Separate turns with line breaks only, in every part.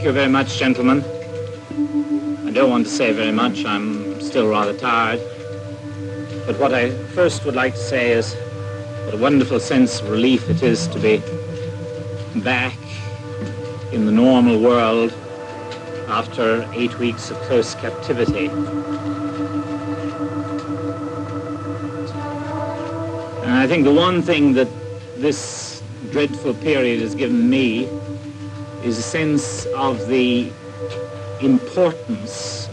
Thank you very much, gentlemen. I don't want to say very much. I'm still rather tired. But what I first would like to say is what a wonderful sense of relief it is to be back in the normal world after eight weeks of close captivity. And I think the one thing that this dreadful period has given me is a sense of the importance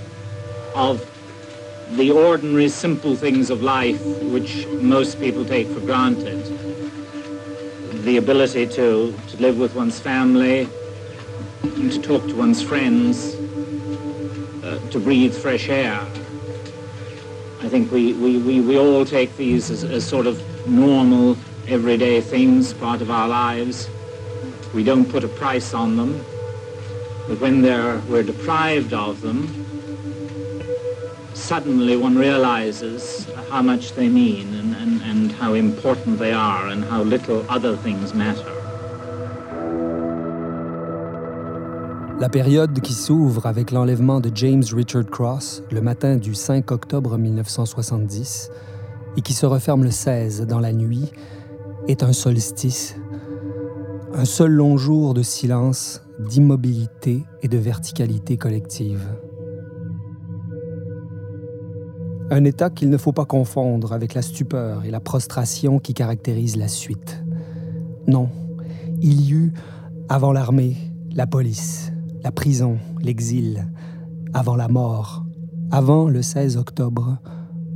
of the ordinary, simple things of life which most people take for granted. The ability to, to live with one's family, to talk to one's friends, uh, to breathe fresh air. I think we, we, we, we all take these as, as sort of normal, everyday things, part of our lives. We don't put a price on them. But when we're deprived of them, suddenly one realizes how much they mean and, and, and how important they are and how little other things matter.
La période qui s'ouvre avec l'enlèvement de James Richard Cross le matin du 5 octobre 1970 et qui se referme le 16 dans la nuit est un solstice, un seul long jour de silence d'immobilité et de verticalité collective. Un état qu'il ne faut pas confondre avec la stupeur et la prostration qui caractérisent la suite. Non, il y eut, avant l'armée, la police, la prison, l'exil, avant la mort, avant le 16 octobre,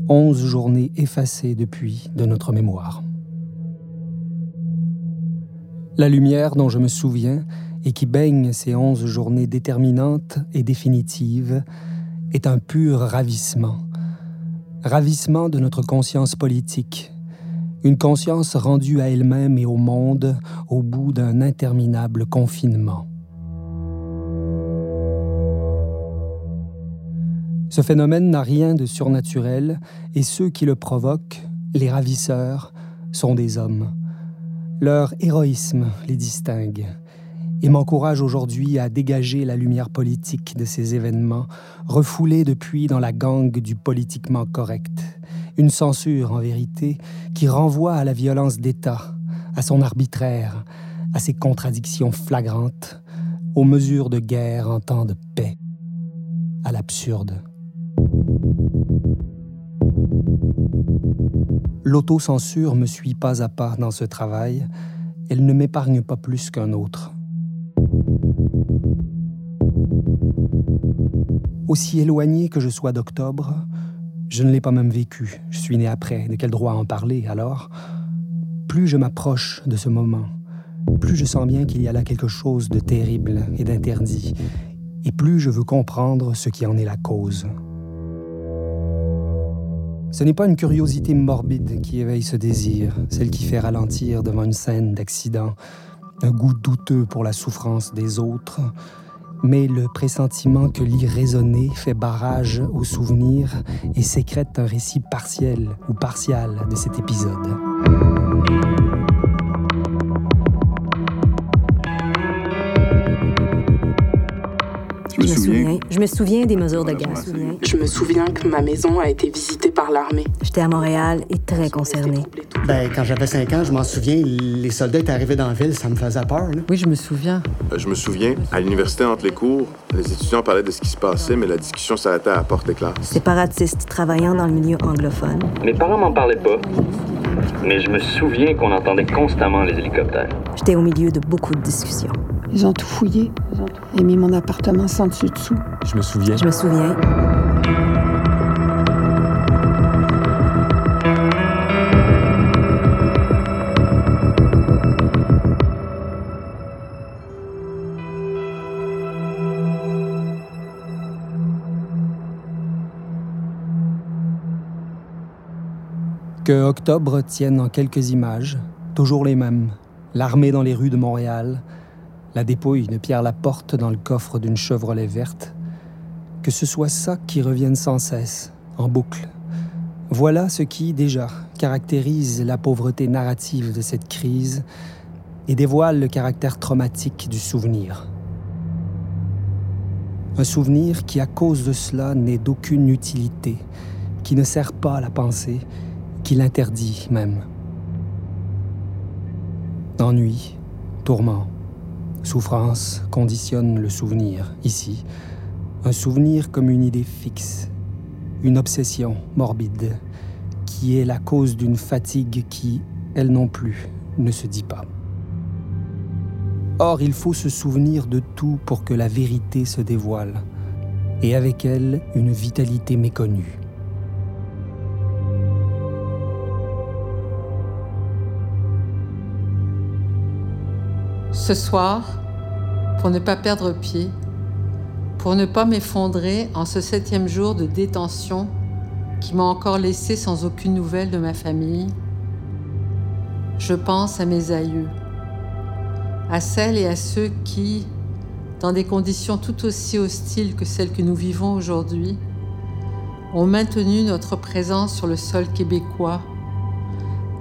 onze journées effacées depuis de notre mémoire. La lumière dont je me souviens et qui baigne ces onze journées déterminantes et définitives est un pur ravissement. Ravissement de notre conscience politique, une conscience rendue à elle-même et au monde au bout d'un interminable confinement. Ce phénomène n'a rien de surnaturel et ceux qui le provoquent, les ravisseurs, sont des hommes. Leur héroïsme les distingue et m'encourage aujourd'hui à dégager la lumière politique de ces événements, refoulés depuis dans la gangue du politiquement correct. Une censure, en vérité, qui renvoie à la violence d'État, à son arbitraire, à ses contradictions flagrantes, aux mesures de guerre en temps de paix, à l'absurde. L'autocensure me suit pas à pas dans ce travail, elle ne m'épargne pas plus qu'un autre. Aussi éloigné que je sois d'octobre, je ne l'ai pas même vécu. Je suis né après. De quel droit en parler alors? Plus je m'approche de ce moment, plus je sens bien qu'il y a là quelque chose de terrible et d'interdit, et plus je veux comprendre ce qui en est la cause. Ce n'est pas une curiosité morbide qui éveille ce désir, celle qui fait ralentir devant une scène d'accident, un goût douteux pour la souffrance des autres, mais le pressentiment que l'irraisonné fait barrage au souvenir et sécrète un récit partiel ou partial de cet épisode.
Je me, souviens. Je me souviens des mesures de gaz.
Je me souviens que ma maison a été visitée par l'armée.
J'étais à Montréal et très concernée.
Ben, quand j'avais 5 ans, je m'en souviens, les soldats étaient arrivés dans la ville, ça me faisait peur.
Oui, je me souviens.
Euh, je me souviens, à l'université entre les cours, les étudiants parlaient de ce qui se passait, mais la discussion s'arrêtait à la porte des classes.
Séparatiste travaillant dans le milieu anglophone.
Mes parents m'en parlaient pas, mais je me souviens qu'on entendait constamment les hélicoptères.
J'étais au milieu de beaucoup de discussions.
Ils ont tout fouillé et mis mon appartement sans dessus-dessous.
Je me souviens.
Je me souviens.
Que Octobre tienne en quelques images, toujours les mêmes. L'armée dans les rues de Montréal, la dépouille de Pierre Laporte dans le coffre d'une Chevrolet verte. Que ce soit ça qui revienne sans cesse, en boucle. Voilà ce qui, déjà, caractérise la pauvreté narrative de cette crise et dévoile le caractère traumatique du souvenir. Un souvenir qui, à cause de cela, n'est d'aucune utilité, qui ne sert pas à la pensée, qui l'interdit même. Ennui, tourment, souffrance conditionnent le souvenir, ici. Un souvenir comme une idée fixe, une obsession morbide, qui est la cause d'une fatigue qui, elle non plus, ne se dit pas. Or, il faut se souvenir de tout pour que la vérité se dévoile, et avec elle une vitalité méconnue.
Ce soir, pour ne pas perdre pied, pour ne pas m'effondrer en ce septième jour de détention qui m'a encore laissé sans aucune nouvelle de ma famille, je pense à mes aïeux, à celles et à ceux qui, dans des conditions tout aussi hostiles que celles que nous vivons aujourd'hui, ont maintenu notre présence sur le sol québécois,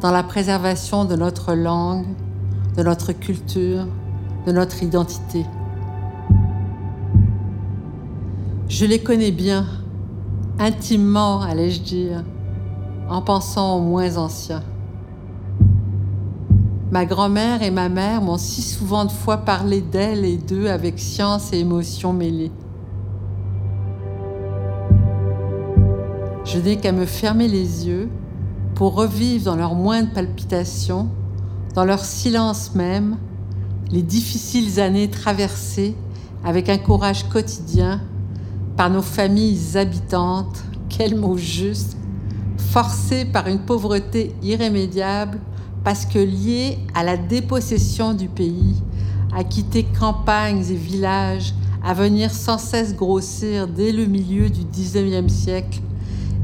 dans la préservation de notre langue, de notre culture, de notre identité. Je les connais bien, intimement, allais-je dire, en pensant aux moins anciens. Ma grand-mère et ma mère m'ont si souvent de fois parlé d'elles et d'eux avec science et émotion mêlées. Je n'ai qu'à me fermer les yeux pour revivre dans leurs moindres palpitations dans leur silence même, les difficiles années traversées avec un courage quotidien par nos familles habitantes, quel mot juste, forcées par une pauvreté irrémédiable parce que liées à la dépossession du pays, à quitter campagnes et villages, à venir sans cesse grossir dès le milieu du XIXe siècle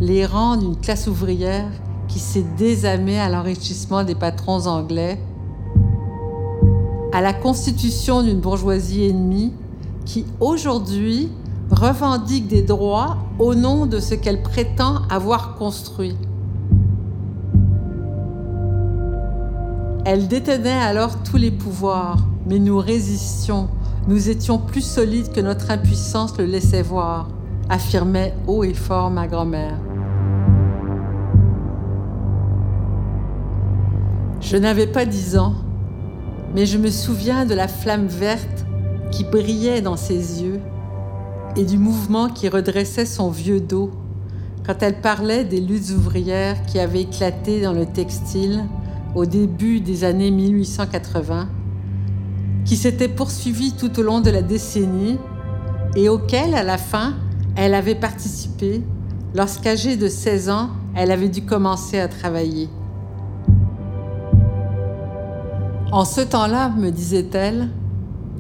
les rangs d'une classe ouvrière qui s'est désamé à l'enrichissement des patrons anglais, à la constitution d'une bourgeoisie ennemie qui aujourd'hui revendique des droits au nom de ce qu'elle prétend avoir construit. Elle détenait alors tous les pouvoirs, mais nous résistions, nous étions plus solides que notre impuissance le laissait voir, affirmait haut et fort ma grand-mère. Je n'avais pas dix ans, mais je me souviens de la flamme verte qui brillait dans ses yeux et du mouvement qui redressait son vieux dos quand elle parlait des luttes ouvrières qui avaient éclaté dans le textile au début des années 1880, qui s'étaient poursuivies tout au long de la décennie et auxquelles, à la fin, elle avait participé lorsqu'âgée de 16 ans, elle avait dû commencer à travailler. En ce temps-là, me disait-elle,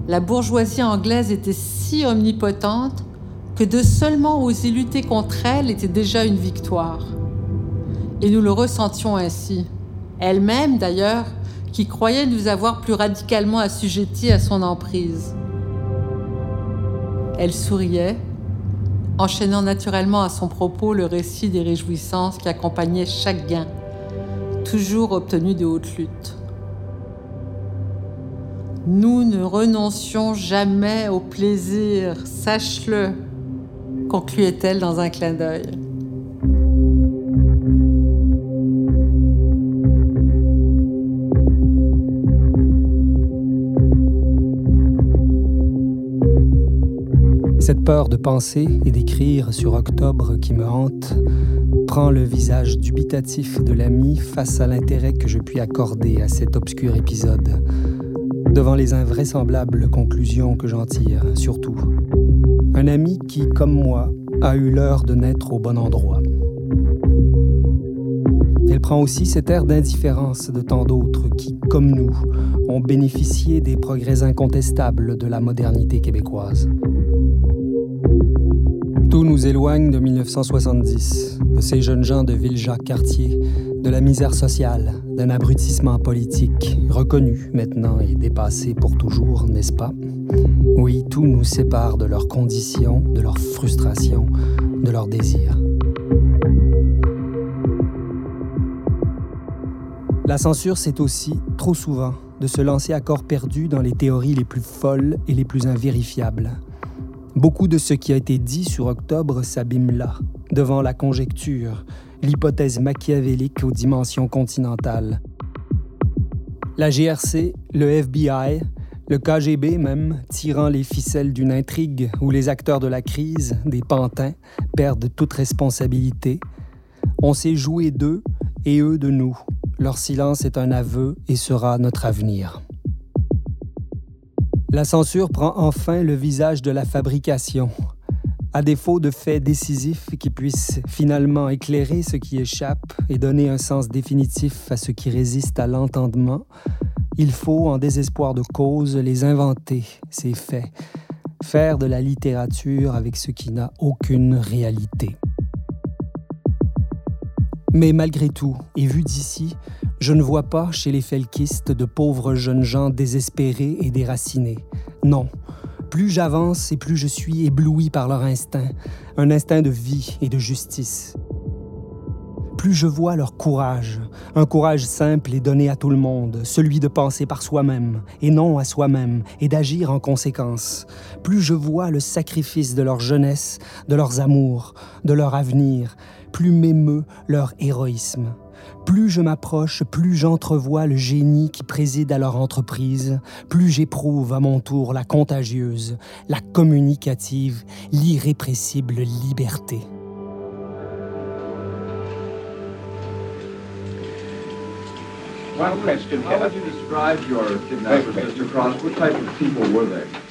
la bourgeoisie anglaise était si omnipotente que de seulement oser lutter contre elle était déjà une victoire. Et nous le ressentions ainsi. Elle-même, d'ailleurs, qui croyait nous avoir plus radicalement assujettis à son emprise. Elle souriait, enchaînant naturellement à son propos le récit des réjouissances qui accompagnaient chaque gain, toujours obtenu de haute lutte. Nous ne renoncions jamais au plaisir, sache-le, concluait-elle dans un clin d'œil.
Cette peur de penser et d'écrire sur octobre qui me hante prend le visage dubitatif de l'ami face à l'intérêt que je puis accorder à cet obscur épisode devant les invraisemblables conclusions que j'en tire, surtout. Un ami qui, comme moi, a eu l'heure de naître au bon endroit. Elle prend aussi cet air d'indifférence de tant d'autres qui, comme nous, ont bénéficié des progrès incontestables de la modernité québécoise. Tout nous éloigne de 1970, de ces jeunes gens de Ville-Jacques-Cartier, de la misère sociale, d'un abrutissement politique, reconnu maintenant et dépassé pour toujours, n'est-ce pas? Oui, tout nous sépare de leurs conditions, de leurs frustrations, de leurs désirs. La censure, c'est aussi, trop souvent, de se lancer à corps perdu dans les théories les plus folles et les plus invérifiables. Beaucoup de ce qui a été dit sur octobre s'abîme là, devant la conjecture, l'hypothèse machiavélique aux dimensions continentales. La GRC, le FBI, le KGB même, tirant les ficelles d'une intrigue où les acteurs de la crise, des pantins, perdent toute responsabilité. On s'est joué d'eux et eux de nous. Leur silence est un aveu et sera notre avenir. La censure prend enfin le visage de la fabrication. À défaut de faits décisifs qui puissent finalement éclairer ce qui échappe et donner un sens définitif à ce qui résiste à l'entendement, il faut, en désespoir de cause, les inventer, ces faits, faire de la littérature avec ce qui n'a aucune réalité. Mais malgré tout, et vu d'ici, je ne vois pas chez les felkistes de pauvres jeunes gens désespérés et déracinés. Non. Plus j'avance et plus je suis ébloui par leur instinct, un instinct de vie et de justice. Plus je vois leur courage, un courage simple et donné à tout le monde, celui de penser par soi-même et non à soi-même et d'agir en conséquence. Plus je vois le sacrifice de leur jeunesse, de leurs amours, de leur avenir, plus m'émeut leur héroïsme. Plus je m'approche, plus j'entrevois le génie qui préside à leur entreprise, plus j'éprouve à mon tour la contagieuse, la communicative, l'irrépressible liberté.
How would you describe your Mr. Cross? What type of people were they?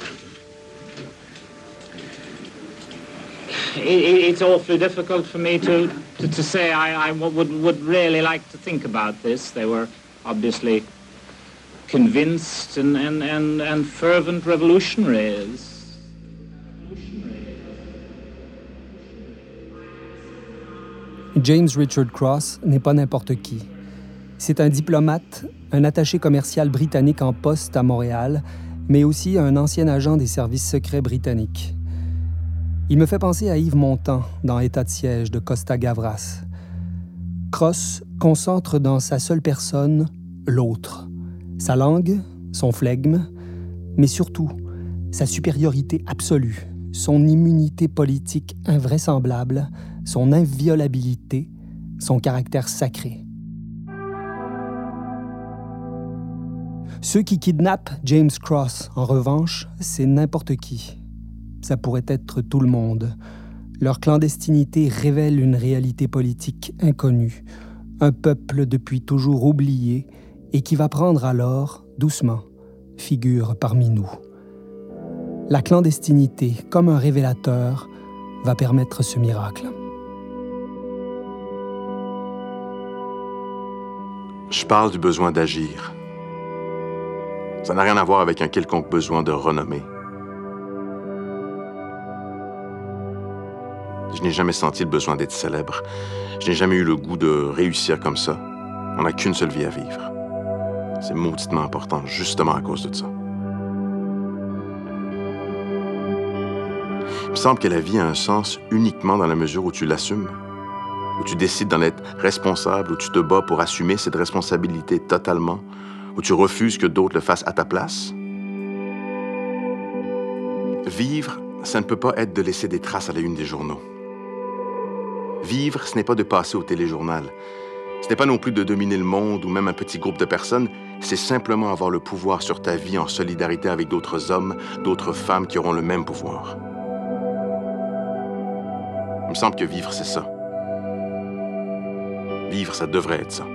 It's awfully difficult for me to, to, to say. I, I would, would really like to think about this. They were obviously convinced and fervent revolutionaries.
James Richard Cross n'est pas n'importe qui. C'est un diplomate, un attaché commercial britannique en poste à Montréal, mais aussi un ancien agent des services secrets britanniques. Il me fait penser à Yves Montand dans État de siège de Costa Gavras. Cross concentre dans sa seule personne l'autre, sa langue, son flegme, mais surtout sa supériorité absolue, son immunité politique invraisemblable, son inviolabilité, son caractère sacré. Ceux qui kidnappent James Cross, en revanche, c'est n'importe qui, ça pourrait être tout le monde. Leur clandestinité révèle une réalité politique inconnue, un peuple depuis toujours oublié et qui va prendre alors, doucement, figure parmi nous. La clandestinité, comme un révélateur, va permettre ce miracle.
Je parle du besoin d'agir. Ça n'a rien à voir avec un quelconque besoin de renommée. N'ai jamais senti le besoin d'être célèbre. Je n'ai jamais eu le goût de réussir comme ça. On n'a qu'une seule vie à vivre. C'est mauditement important, justement à cause de ça. Il me semble que la vie a un sens uniquement dans la mesure où tu l'assumes, où tu décides d'en être responsable, où tu te bats pour assumer cette responsabilité totalement, où tu refuses que d'autres le fassent à ta place. Vivre, ça ne peut pas être de laisser des traces à la une des journaux. Vivre, ce n'est pas de passer au téléjournal. Ce n'est pas non plus de dominer le monde ou même un petit groupe de personnes. C'est simplement avoir le pouvoir sur ta vie en solidarité avec d'autres hommes, d'autres femmes qui auront le même pouvoir. Il me semble que vivre, c'est ça. Vivre, ça devrait être ça.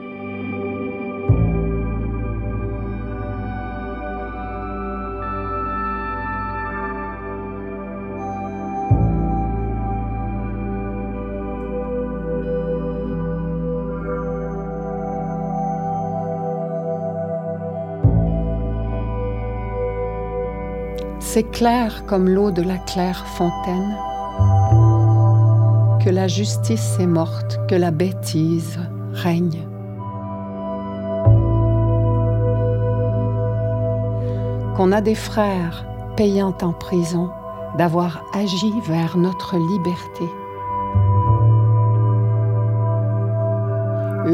C'est clair comme l'eau de la claire fontaine que la justice est morte, que la bêtise règne. Qu'on a des frères payant en prison d'avoir agi vers notre liberté.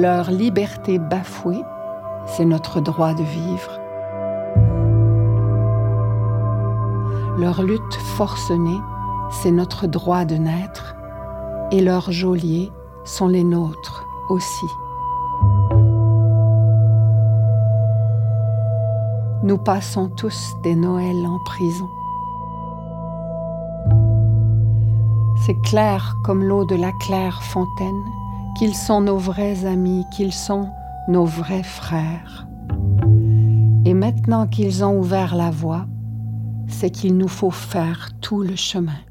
Leur liberté bafouée, c'est notre droit de vivre. Leur lutte forcenée, c'est notre droit de naître, et leurs geôliers sont les nôtres aussi. Nous passons tous des Noëls en prison. C'est clair comme l'eau de la claire fontaine qu'ils sont nos vrais amis, qu'ils sont nos vrais frères. Et maintenant qu'ils ont ouvert la voie, c'est qu'il nous faut faire tout le chemin.